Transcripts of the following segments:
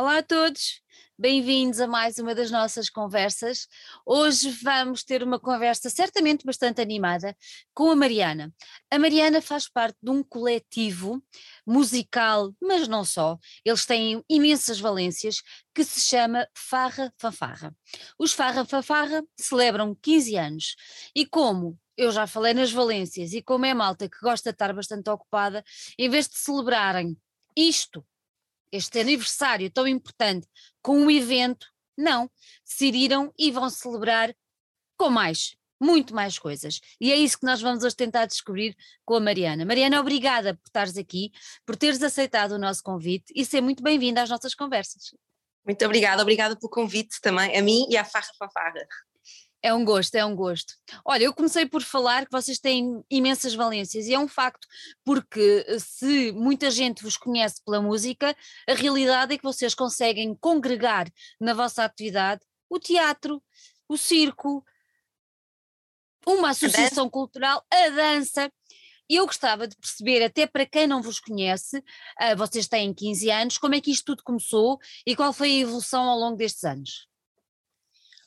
Olá a todos, bem-vindos a mais uma das nossas conversas. Hoje vamos ter uma conversa certamente bastante animada com a Mariana. A Mariana faz parte de um coletivo musical, mas não só, eles têm imensas valências, que se chama Farra Fanfarra. Os Farra Fanfarra celebram 15 anos e como eu já falei nas valências e como é malta que gosta de estar bastante ocupada, em vez de celebrarem isto este aniversário tão importante com um evento, não, decidiram e vão celebrar com mais, muito mais coisas. E é isso que nós vamos hoje tentar descobrir com a Mariana. Mariana, obrigada por estares aqui, por teres aceitado o nosso convite e ser muito bem-vinda às nossas conversas. Muito obrigada, obrigada pelo convite também, a mim e à Farra Fafarra. É um gosto, é um gosto. Olha, eu comecei por falar que vocês têm imensas valências e é um facto, porque eh, se muita gente vos conhece pela música, a realidade é que vocês conseguem congregar na vossa atividade o teatro, o circo, uma associação a cultural, a dança. E eu gostava de perceber, até para quem não vos conhece, uh, vocês têm 15 anos, como é que isto tudo começou e qual foi a evolução ao longo destes anos?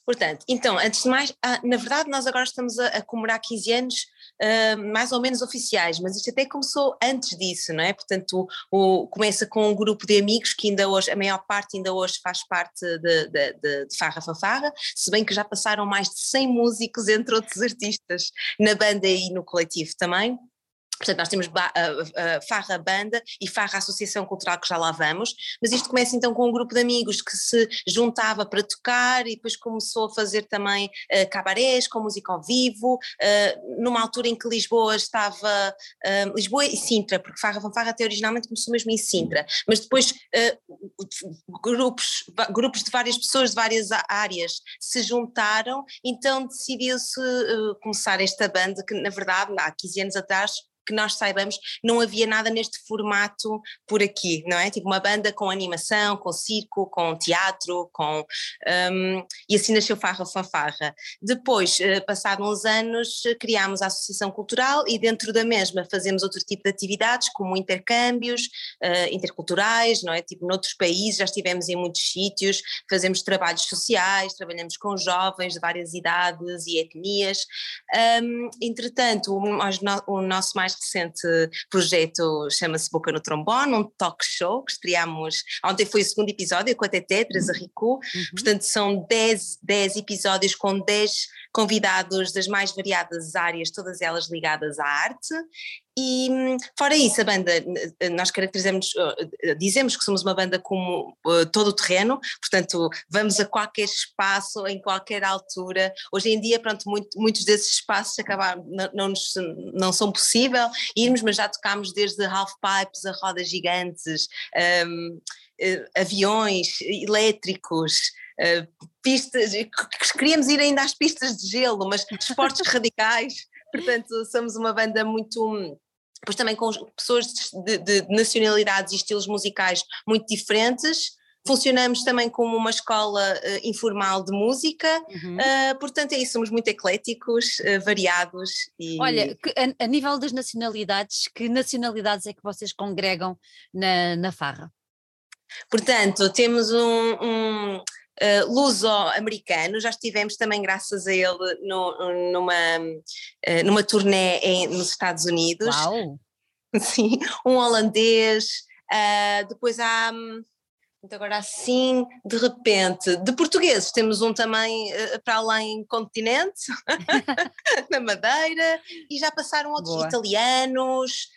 Portanto, então, antes de mais, ah, na verdade nós agora estamos a, a comemorar 15 anos uh, mais ou menos oficiais, mas isto até começou antes disso, não é? Portanto, o, o, começa com um grupo de amigos que ainda hoje, a maior parte ainda hoje faz parte de, de, de, de Farra Fanfarra, se bem que já passaram mais de 100 músicos, entre outros artistas, na banda e no coletivo também. Portanto, nós temos ba, uh, uh, Farra Banda e Farra Associação Cultural, que já lá vamos, mas isto começa então com um grupo de amigos que se juntava para tocar e depois começou a fazer também uh, cabarés com música ao vivo, uh, numa altura em que Lisboa estava, Lisboa e Sintra, porque Farra Fanfarra até originalmente começou mesmo em Sintra, mas depois grupos, grupos de várias pessoas de várias áreas se juntaram, então decidiu-se começar esta banda que na verdade há 15 anos atrás que nós saibamos, não havia nada neste formato por aqui, não é? Tipo uma banda com animação, com circo, com teatro, com. Um, e assim nasceu Farra Fanfarra. Depois, uh, passados uns anos, criámos a Associação Cultural e dentro da mesma fazemos outro tipo de atividades, como intercâmbios uh, interculturais, não é? Tipo, noutros países, já estivemos em muitos sítios, fazemos trabalhos sociais, trabalhamos com jovens de várias idades e etnias. Um, entretanto, o, o nosso mais recente projeto chama-se Boca no Trombone, um talk show que estreámos, ontem foi o segundo episódio com a Teté, Teresa Rico, uhum. portanto são 10, 10 episódios com 10 convidados das mais variadas áreas, todas elas ligadas à arte, e fora isso, a banda, nós caracterizamos, eh, dizemos que somos uma banda como uh, todo o terreno, portanto, vamos a qualquer espaço, em qualquer altura. Hoje em dia, pronto, muito, muitos desses espaços acabaram, não, não, não são possível irmos, mas já tocámos desde half pipes a rodas gigantes, um, uh, eh, aviões elétricos. Pistas, queríamos ir ainda às pistas de gelo, mas esportes radicais, portanto somos uma banda muito pois também com pessoas de, de, nacionalidades e estilos musicais muito diferentes. Funcionamos também como uma escola uh, informal de música, uhum. uh, portanto é isso, somos muito ecléticos, uh, variados. E... Olha, a, a, nível das nacionalidades, que nacionalidades é que vocês congregam na, na Farra? Portanto, temos um, um uh, luso-americano, já estivemos também graças a ele no, numa, uh, numa turnê em, nos Estados Unidos. Uau! Sim, um holandês, uh, depois há... Então agora assim, de repente, de portugueses temos um também uh, para além continente, na Madeira, e já passaram outros Boa. italianos,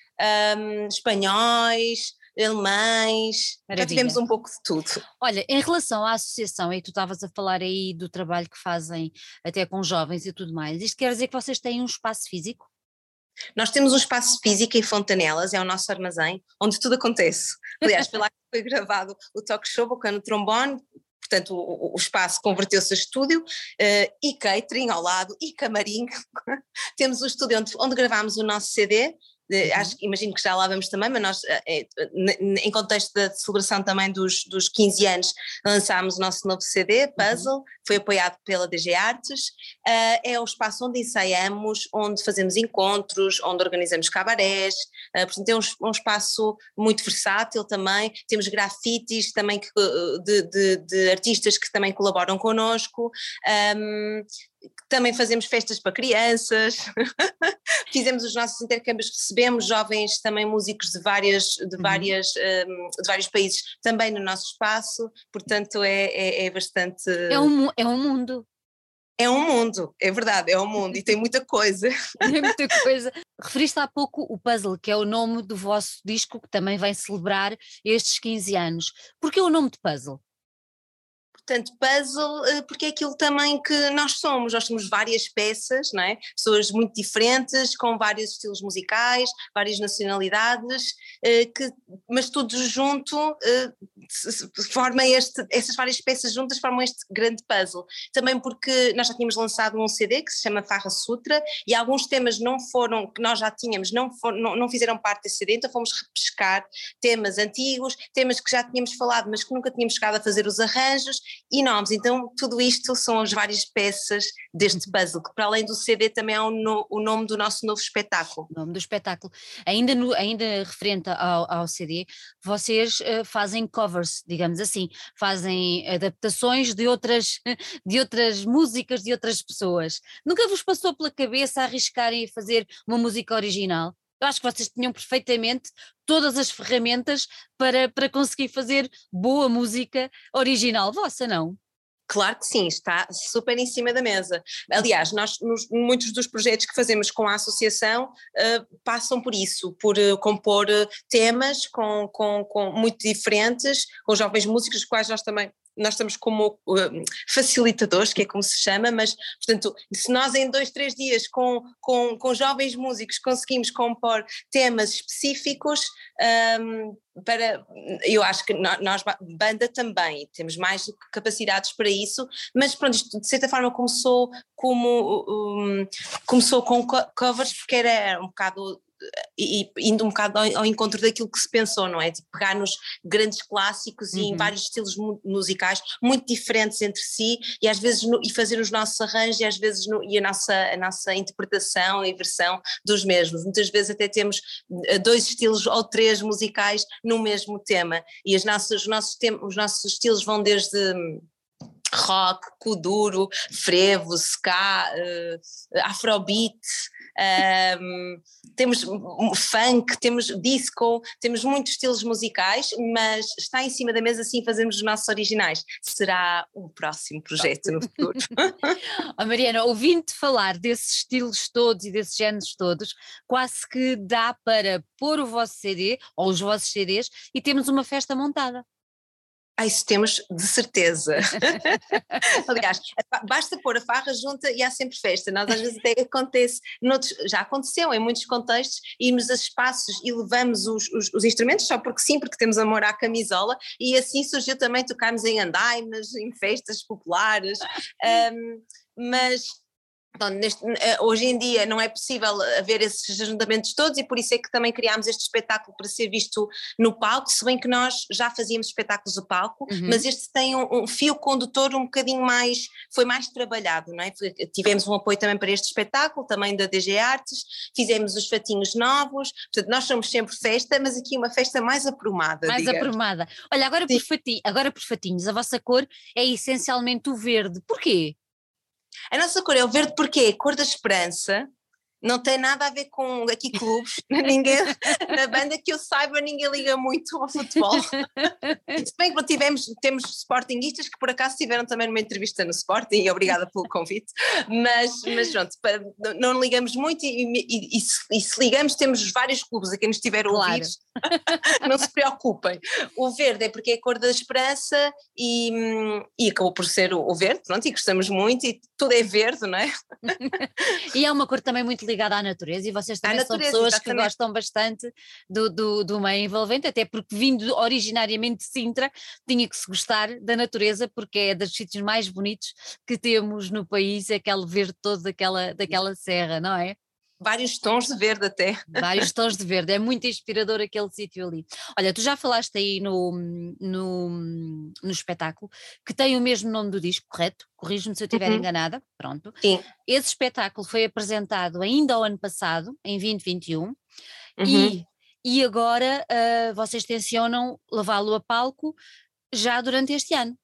um, espanhóis, alemães, Maravilha. já tivemos um pouco de tudo. Olha, em relação à associação, e tu estavas a falar aí do trabalho que fazem até com jovens e tudo mais, isto quer dizer que vocês têm um espaço físico? Nós temos um espaço físico em Fontanelas, é o nosso armazém, onde tudo acontece. Aliás, foi lá que foi gravado o talk show, o cano trombone, portanto o, o espaço converteu-se a estúdio uh, e catering ao lado e camarim. Temos o estúdio onde, onde gravámos o nosso CD. Acho, imagino que já lá vamos também, mas nós, é, em contexto da celebração também dos, dos 15 anos, lançámos o nosso novo CD, uhum. Puzzle, uhum. foi apoiado pela DG Artes. Uh, é o espaço onde ensaiamos, onde fazemos encontros, onde organizamos cabarés. Uh, portanto, é um, um, espaço muito versátil também. Temos grafites também que, de, de, de, artistas que também colaboram connosco. Um, também fazemos festas para crianças, fizemos os nossos intercâmbios, recebemos jovens também músicos de, várias, de, uhum. várias, um, de vários países também no nosso espaço, portanto é, é, é bastante. É um, é um mundo. É um mundo, é verdade, é um mundo e tem muita coisa. Tem muita coisa. Referiste há pouco o Puzzle, que é o nome do vosso disco, que também vem celebrar estes 15 anos. Por que o nome de Puzzle? Portanto, puzzle, eh, porque é aquilo também que nós somos, nós somos várias peças, não é? Pessoas muito diferentes, com vários estilos musicais, várias nacionalidades, eh, que, mas todos junto eh, formam este, essas várias peças juntas formam este grande puzzle. Também porque nós já tínhamos lançado um CD que se chama Farra Sutra e alguns temas não foram, que nós já tínhamos, não, foram, não, não fizeram parte desse CD, então fomos repescar temas antigos, temas que já tínhamos falado, mas que nunca tínhamos chegado a fazer os arranjos e nomes. Então, tudo isto são as várias peças deste puzzle, que para além do CD também é o, no, o nome do nosso novo espetáculo. O nome do espetáculo. Ainda, no, ainda referente ao, ao CD, vocês uh, fazem covers, digamos assim, fazem adaptações de outras, de outras músicas de outras pessoas. Nunca vos passou pela cabeça arriscarem a fazer uma música original? Eu acho que vocês tinham perfeitamente todas as ferramentas para, para conseguir fazer boa música original vossa, não? Claro que sim, está super em cima da mesa. Aliás, nós, nos, muitos dos projetos que fazemos com a associação uh, passam por isso, por uh, compor uh, temas com, com, com muito diferentes, com jovens músicos, os quais nós também nós estamos como uh, facilitadores, que é como se chama, mas, portanto, se nós em dois, três dias com, com, com jovens músicos conseguimos compor temas específicos, um, para, eu acho que nós, banda também, temos mais capacidades para isso, mas pronto, isto de certa forma começou como, um, começou com covers porque era um bocado e, indo um bocado ao, ao, encontro daquilo que se pensou, não é? De pegar nos grandes clássicos uhum. e em uhum. vários estilos mu musicais muito diferentes entre si e às vezes no, e fazer os nossos arranjos e às vezes no, e a nossa, a nossa interpretação e versão dos mesmos. Muitas vezes até temos eh, dois estilos ou três musicais no mesmo tema e as nossas, os, nossos os nossos estilos vão desde rock, kuduro, frevo, ska, uh, afrobeat, um, temos funk, temos disco, temos muitos estilos musicais, mas está em cima da mesa sim fazemos os nossos originais. Será um próximo projeto no futuro. oh, Mariana, ouvindo-te falar desses estilos todos e desses géneros todos, quase que dá para pôr o vosso CD ou os vossos CDs e temos uma festa montada. Ah, isso temos de certeza. Aliás, basta pôr a farra junta e há sempre festa. Nós às vezes até acontece, noutros, já aconteceu em muitos contextos, irmos a espaços e levamos os, os, os, instrumentos só porque sim, porque temos amor à camisola e assim surgiu também tocarmos em andaimes, em festas populares. Um, mas então, neste, eh, hoje em dia não é possível haver esses ajuntamentos todos e por isso é que também criámos este espetáculo para ser visto no palco, se bem que nós já fazíamos espetáculos no palco, uhum. mas este tem um, um, fio condutor um bocadinho mais, foi mais trabalhado, não é? Tivemos um apoio também para este espetáculo, também da DG Artes, fizemos os fatinhos novos, portanto nós somos sempre festa, mas aqui uma festa mais aprumada. Mais digamos. aprumada. Olha, agora por, fatinho, agora por fatinhos, a vossa cor é essencialmente o verde, porquê? A nossa cor é o verde porque é a cor da esperança, não tem nada a ver com aqui clubes, ninguém, na banda que eu saiba ninguém liga muito ao futebol. Se bem que tivemos, temos sportinguistas que por acaso tiveram também numa entrevista no Sporting, e obrigada pelo convite, mas, mas pronto, não ligamos muito e, e, e, se, e, se, ligamos temos vários clubes a quem nos tiver claro. ouvir, não se preocupem. O verde é porque é a cor da esperança e, e acabou por ser o, o verde, pronto, e gostamos muito e tudo é verde, não é? e é uma cor também muito ligada à natureza e vocês também natureza, são pessoas exatamente. que gostam bastante do, do, do meio envolvente, até porque vindo originariamente de Sintra tinha que se gostar da natureza porque é dos sítios mais bonitos que temos no país, aquele verde todo daquela, daquela serra, não é? Vários tons de verde até. Vários tons de verde, é muito inspirador aquele sítio ali. Olha, tu já falaste aí no, no, no espetáculo que tem o mesmo nome do disco, correto? Corrijo-me se eu estiver uhum. enganada, pronto. Sim. Esse espetáculo foi apresentado ainda ao ano passado, em 2021, uhum. e, e agora uh, vocês tencionam levá-lo a palco já durante este ano.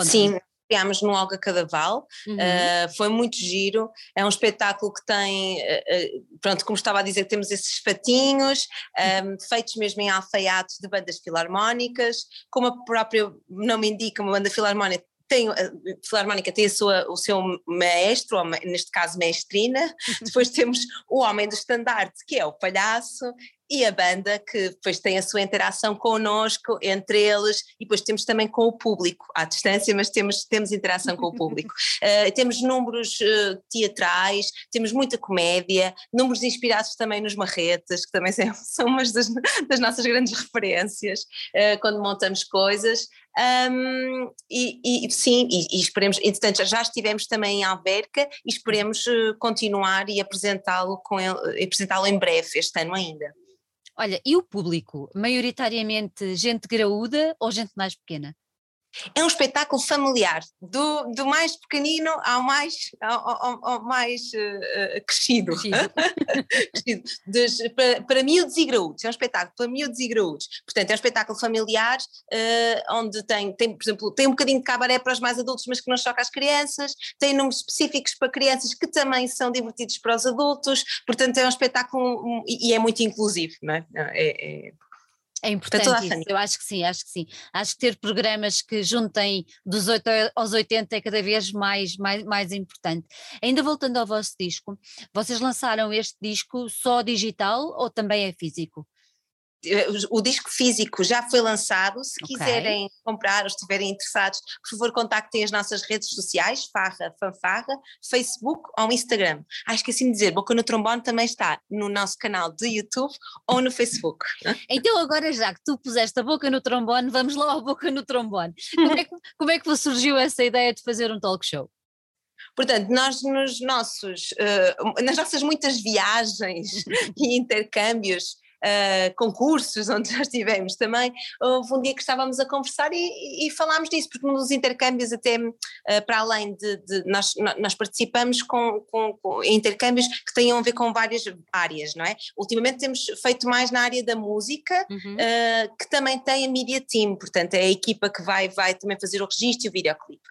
Sim, criámos no Olga Cadaval, uhum. uh, foi muito giro, é um espetáculo que tem, uh, pronto, como estava a dizer, temos esses fatinhos, um, feitos mesmo em alfaiates de bandas filarmónicas, como a própria nome indica, uma banda filarmónica tem, a Filarmónica tem a sua, o seu maestro, ou neste caso maestrina, depois temos o homem do estandarte, que é o palhaço, e a banda que depois tem a sua interação connosco, entre eles, e depois temos também com o público, à distância, mas temos, temos interação com o público. Uh, temos números uh, teatrais, temos muita comédia, números inspirados também nos marretes, que também são, são umas das, das nossas grandes referências uh, quando montamos coisas. Um, e, e, sim, e, e, esperemos, entretanto já estivemos também em Alverca e esperemos continuar e apresentá-lo apresentá-lo em breve este ano ainda. Olha, e o público? Maioritariamente gente graúda ou gente mais pequena? É um espetáculo familiar, do, do mais pequenino ao mais, ao, ao, ao mais uh, crescido. crescido. Des, para, para miúdos e graúdos, é um espetáculo para miúdos e graúdos. Portanto, é um espetáculo familiar, uh, onde tem, tem, por exemplo, tem um bocadinho de cabaré para os mais adultos, mas que não choca as crianças, tem números específicos para crianças que também são divertidos para os adultos, portanto é um espetáculo um, e, é muito inclusivo, não é? é, é é importante isso, eu acho que sim, acho que sim. Acho que ter programas que juntem dos 8 aos 80 é cada vez mais, mais, mais importante. Ainda voltando ao vosso disco, vocês lançaram este disco só digital ou também é físico? O disco físico já foi lançado, se okay. quiserem comprar ou estiverem interessados, por favor contactem as nossas redes sociais, Farra, Fanfarra, Facebook ou Instagram. Ah, esqueci de dizer, Boca no Trombone também está no nosso canal de YouTube ou no Facebook. Então agora já que tu puseste a Boca no Trombone, vamos lá ao Boca no Trombone. Como é que, como é que surgiu essa ideia de fazer um talk show? Portanto, nós nos nossos, uh, nas nossas muitas viagens e intercâmbios uh, concursos onde já estivemos também, houve um dia que estávamos a conversar e, e falámos disso, porque nos intercâmbios até uh, para além de, de nós, nós, participamos com, com, com, intercâmbios que tenham a ver com várias áreas, não é? Ultimamente temos feito mais na área da música, uhum. uh, que também tem a Media Team, portanto é a equipa que vai, vai também fazer o registro e o videoclipe.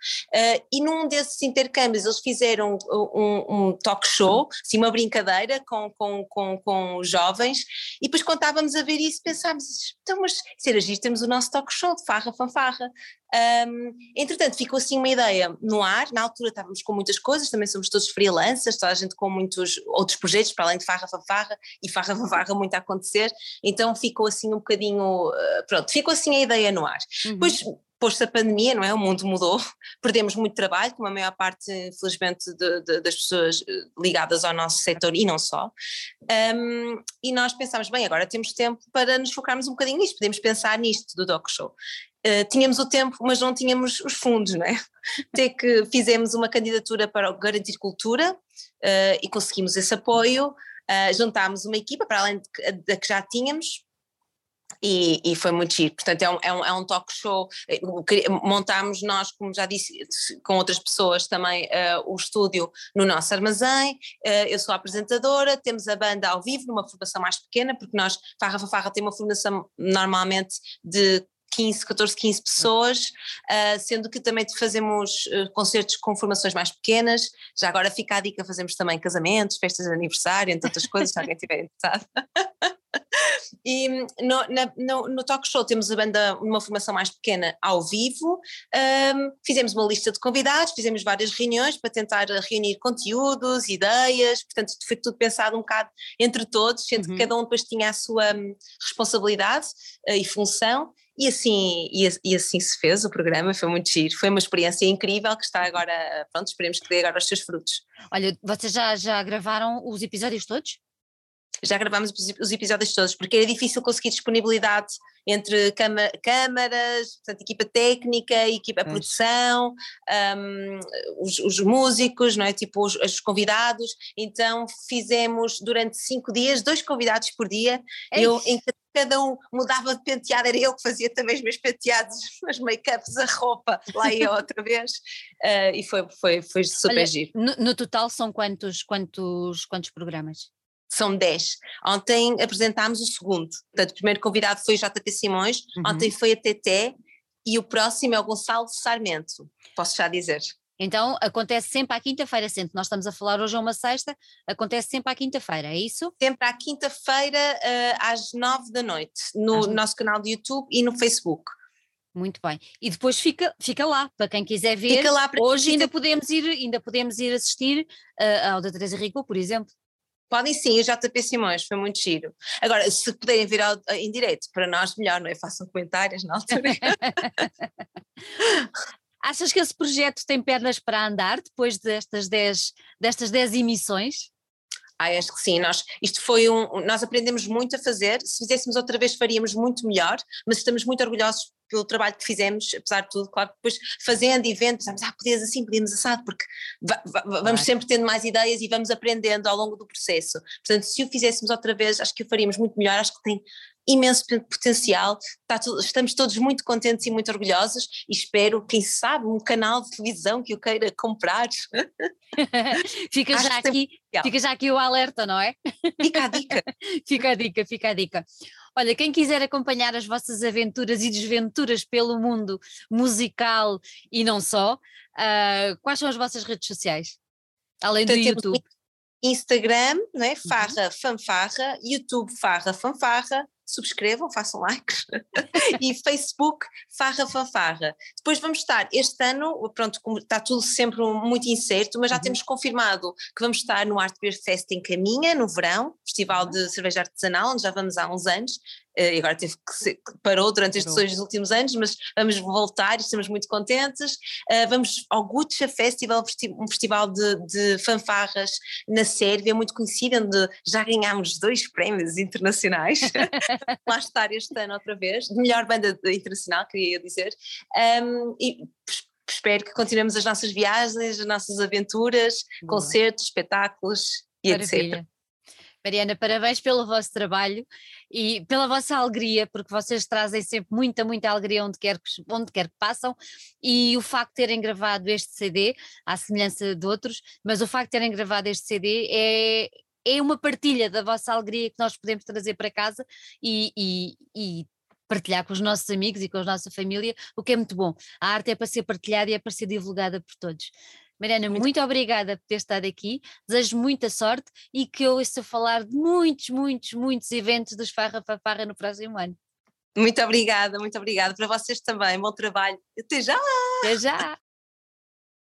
e num desses intercâmbios eles fizeram um, um talk show, assim, uma brincadeira com, com, com, com os jovens, e depois estávamos a ver isso pensámos, então mas se era giro, temos o nosso talk show de farra, fanfarra. Um, entretanto ficou assim uma ideia no ar, na altura estávamos com muitas coisas, também somos todos freelancers, toda a gente com muitos outros projetos para além de farra, fanfarra e farra, fanfarra muito a acontecer, então ficou assim um bocadinho, uh, pronto, ficou assim a ideia no ar. Uhum. Depois pôs-se a pandemia, não é? O mundo mudou, perdemos muito trabalho, como a maior parte, infelizmente, de, de, das pessoas eh, ligadas ao nosso setor e não só. Um, e nós pensámos, bem, agora temos tempo para nos focarmos um bocadinho nisto, podemos pensar nisto do Doc Show. Uh, tínhamos o tempo, mas não tínhamos os fundos, não é? Até que fizemos uma candidatura para o Garantir Cultura uh, e conseguimos esse apoio, uh, juntámos uma equipa, para além da que já tínhamos, e, e, foi muito giro. Portanto, é um, é um, é um talk show. Eh, montámos nós, como já disse, com outras pessoas também, uh, o estúdio no nosso armazém. Uh, eu sou a apresentadora, temos a banda ao vivo, numa formação mais pequena, porque nós, Farra Farra tem uma formação normalmente de 15, 14, 15 pessoas, uh, sendo que também fazemos uh, concertos com formações mais pequenas. Já agora fica a dica: fazemos também casamentos, festas de aniversário, entre outras coisas, se alguém estiver interessado. E no, na, no, no, talk show temos a banda numa formação mais pequena ao vivo, um, fizemos uma lista de convidados, fizemos várias reuniões para tentar reunir conteúdos, ideias, portanto foi tudo pensado um bocado entre todos, sendo uhum. que cada um depois tinha a sua hum, responsabilidade uh, e função, e assim, e, e, assim se fez o programa, foi muito giro, foi uma experiência incrível que está agora, pronto, esperemos que dê agora os seus frutos. Olha, vocês já, já gravaram os episódios todos? Já gravámos os episódios todos, porque era difícil conseguir disponibilidade entre câmaras, portanto, equipa técnica, equipa produção, um, os, os, músicos, não é? Tipo, os, os, convidados. Então fizemos durante cinco dias, dois convidados por dia. É eu, em cada um mudava de penteado, era eu que fazia também os meus penteados, os make-ups, a roupa, lá ia outra vez, uh, e foi, foi, foi super Olha, giro. No, no, total são quantos, quantos, quantos programas? São 10. Ontem apresentámos o segundo. Portanto, o primeiro convidado foi o JP Simões, uhum. ontem foi a TT e o próximo é o Gonçalo Sarmento, posso já dizer. Então acontece sempre à quinta-feira, sempre. Nós estamos a falar hoje a uma sexta, acontece sempre à quinta-feira, é isso? Sempre à quinta-feira, uh, às nove da noite, no às nosso canal de YouTube e no Facebook. Muito bem. E depois fica, fica lá, para quem quiser ver. Fica lá para Hoje ainda podemos ir, ainda podemos ir assistir uh, ao da Teresa Rico, por exemplo. Podem sim, o JP Simões, foi muito giro. Agora, se puderem vir ao, em direto, para nós melhor, não é? Façam comentários na altura. Achas que esse projeto tem pernas para andar depois destas 10 destas dez emissões? Acho que sim, nós, isto foi um, nós aprendemos muito a fazer, se fizéssemos outra vez faríamos muito melhor, mas estamos muito orgulhosos pelo trabalho que fizemos, apesar de tudo, claro que depois fazendo e vendo, pensamos, ah, podias assim, podíamos assado, porque vamos sempre tendo mais ideias e vamos aprendendo ao longo do processo. Portanto, se o fizéssemos outra vez, acho que o faríamos muito melhor, acho que tem imenso potencial, estamos todos muito contentes e muito orgulhosos e espero, quem sabe, um canal de televisão que eu queira comprar. fica, já aqui, fica já aqui o alerta, não é? Fica a dica. fica a dica, fica a dica. Olha, quem quiser acompanhar as vossas aventuras e desventuras pelo mundo musical e não só, uh, quais são as vossas redes sociais? Além do YouTube. Instagram, não é? Uhum. Farra uhum. Fanfarra, YouTube Farra Fanfarra, subscrevam, façam likes, e Facebook Farra Fanfarra. Depois vamos estar, este ano, pronto, está tudo sempre muito incerto, mas já uhum. temos confirmado que vamos estar no Art Beer Fest em Caminha, no verão, Festival uhum. de Cerveja Artesanal, onde já vamos há uns anos, eh, e agora teve que ser, parou durante estes dois últimos anos, mas vamos voltar e estamos muito contentes. Uh, vamos ao Gutscha Festival, um festival de, de, fanfarras na Sérvia, muito conhecido, onde já ganhámos dois prémios internacionais. Lá estar este ano outra vez, de melhor banda internacional, queria dizer. Um, e espero que continuemos as nossas viagens, as nossas aventuras, Boa. concertos, espetáculos e Maravilha. etc. Mariana, parabéns pelo vosso trabalho e pela vossa alegria, porque vocês trazem sempre muita, muita alegria onde quer que, onde quer que passam, e o facto de terem gravado este CD, à semelhança de outros, mas o facto de terem gravado este CD é, é uma partilha da vossa alegria que nós podemos trazer para casa e, e, e partilhar com os nossos amigos e com a nossa família, o que é muito bom. A arte é para ser partilhada e é para ser divulgada por todos. Mariana, muito, muito obrigada por ter estado aqui, desejo muita sorte e que eu ouça falar de muitos, muitos, muitos eventos dos Farra Farra no próximo ano. Muito obrigada, muito obrigada para vocês também, bom trabalho. Até já! Até já!